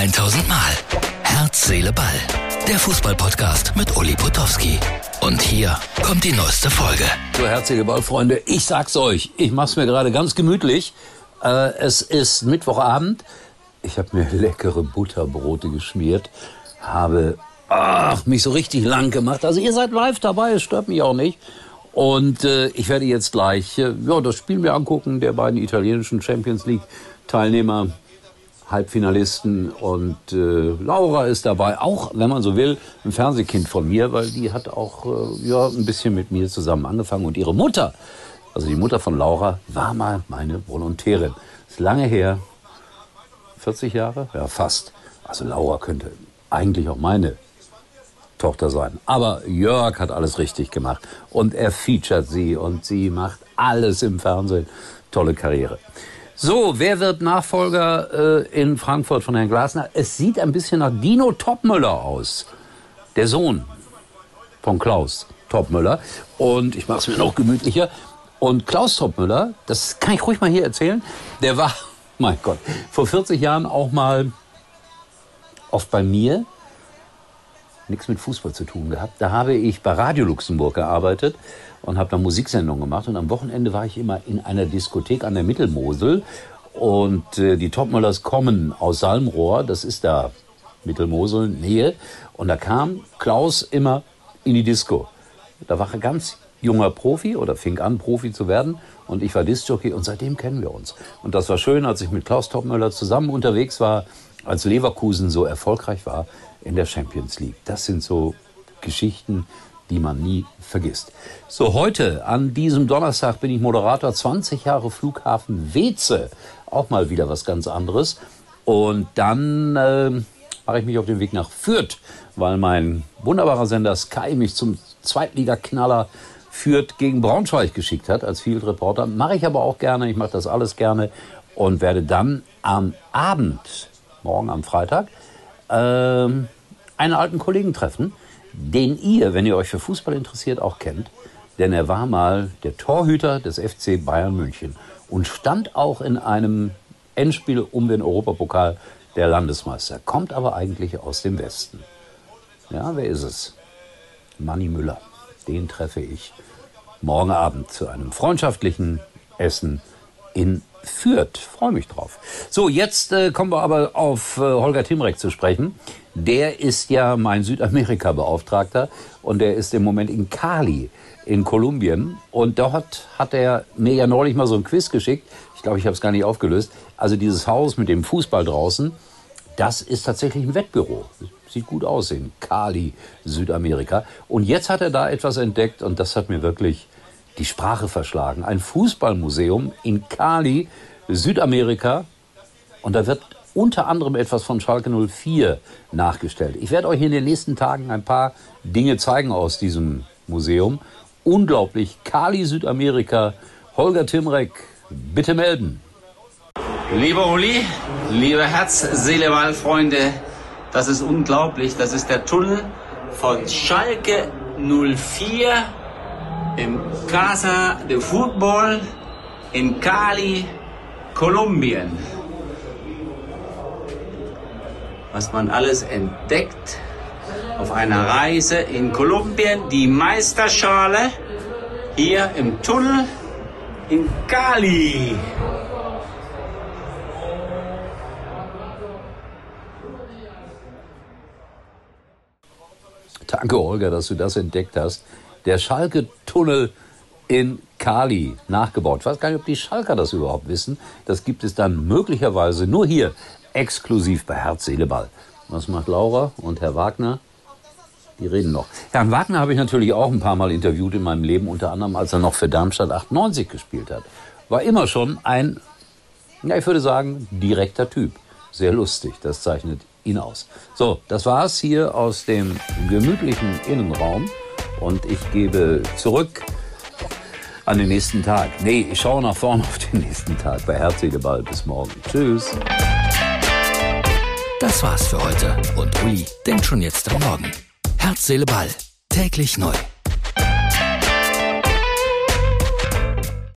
1000 Mal. Herz, Seele, Ball. Der Fußballpodcast mit Uli Potowski. Und hier kommt die neueste Folge. So, Herz, Seele, Ball, Freunde, ich sag's euch, ich mach's mir gerade ganz gemütlich. Äh, es ist Mittwochabend. Ich habe mir leckere Butterbrote geschmiert, habe ach, mich so richtig lang gemacht. Also ihr seid live dabei, es stört mich auch nicht. Und äh, ich werde jetzt gleich äh, ja, das Spiel mir angucken, der beiden italienischen Champions League Teilnehmer, Halbfinalisten und äh, Laura ist dabei, auch wenn man so will, ein Fernsehkind von mir, weil die hat auch äh, ja ein bisschen mit mir zusammen angefangen und ihre Mutter, also die Mutter von Laura, war mal meine Volontärin. Ist lange her, 40 Jahre, ja fast. Also Laura könnte eigentlich auch meine Tochter sein. Aber Jörg hat alles richtig gemacht und er featuret sie und sie macht alles im Fernsehen. Tolle Karriere. So, wer wird Nachfolger äh, in Frankfurt von Herrn Glasner? Es sieht ein bisschen nach Dino Topmüller aus. Der Sohn von Klaus Topmüller. Und ich mache es mir noch gemütlicher. Und Klaus Topmüller, das kann ich ruhig mal hier erzählen, der war, mein Gott, vor 40 Jahren auch mal oft bei mir nichts mit Fußball zu tun gehabt. Da habe ich bei Radio Luxemburg gearbeitet und habe da Musiksendungen gemacht. Und am Wochenende war ich immer in einer Diskothek an der Mittelmosel. Und äh, die Topmüllers kommen aus Salmrohr, das ist da Mittelmosel, Nähe. Und da kam Klaus immer in die Disco. Da war er ganz junger Profi oder fing an, Profi zu werden. Und ich war Discjockey und seitdem kennen wir uns. Und das war schön, als ich mit Klaus Topmüller zusammen unterwegs war, als Leverkusen so erfolgreich war in der Champions League. Das sind so Geschichten, die man nie vergisst. So, heute, an diesem Donnerstag, bin ich Moderator 20 Jahre Flughafen Weze. Auch mal wieder was ganz anderes. Und dann äh, mache ich mich auf den Weg nach Fürth, weil mein wunderbarer Sender Sky mich zum Zweitligaknaller Fürth gegen Braunschweig geschickt hat als Field Reporter. Mache ich aber auch gerne. Ich mache das alles gerne und werde dann am Abend, morgen am Freitag, einen alten Kollegen treffen, den ihr, wenn ihr euch für Fußball interessiert, auch kennt. Denn er war mal der Torhüter des FC Bayern München und stand auch in einem Endspiel um den Europapokal der Landesmeister. Kommt aber eigentlich aus dem Westen. Ja, wer ist es? Manni Müller. Den treffe ich morgen Abend zu einem freundschaftlichen Essen in Fürth. Freue mich drauf. So, jetzt äh, kommen wir aber auf äh, Holger Timrek zu sprechen. Der ist ja mein Südamerika-Beauftragter und der ist im Moment in Cali in Kolumbien. Und dort hat er mir ja neulich mal so ein Quiz geschickt. Ich glaube, ich habe es gar nicht aufgelöst. Also dieses Haus mit dem Fußball draußen, das ist tatsächlich ein Wettbüro. Sieht gut aus in Cali, Südamerika. Und jetzt hat er da etwas entdeckt und das hat mir wirklich die Sprache verschlagen. Ein Fußballmuseum in Cali, Südamerika. Und da wird unter anderem etwas von Schalke 04 nachgestellt. Ich werde euch in den nächsten Tagen ein paar Dinge zeigen aus diesem Museum. Unglaublich. Kali Südamerika. Holger Timrek, bitte melden. Lieber Uli, liebe Herz, Seele, Ball, Freunde, das ist unglaublich. Das ist der Tunnel von Schalke 04 im Casa de Football in Cali, Kolumbien. Was man alles entdeckt auf einer Reise in Kolumbien, die Meisterschale hier im Tunnel in Cali. Danke, Holger, dass du das entdeckt hast. Der Schalke-Tunnel in Kali nachgebaut. Ich weiß gar nicht, ob die Schalker das überhaupt wissen. Das gibt es dann möglicherweise nur hier, exklusiv bei Herz, Seele, Ball. Was macht Laura und Herr Wagner? Die reden noch. Herrn Wagner habe ich natürlich auch ein paar Mal interviewt in meinem Leben, unter anderem als er noch für Darmstadt 98 gespielt hat. War immer schon ein, ja, ich würde sagen, direkter Typ. Sehr lustig, das zeichnet ihn aus. So, das war's hier aus dem gemütlichen Innenraum und ich gebe zurück an den nächsten Tag. Nee, ich schaue nach vorne auf den nächsten Tag bei Herz, Ball. Bis morgen. Tschüss. Das war's für heute und Uli denkt schon jetzt am Morgen. Herz, Seele, Ball. Täglich neu.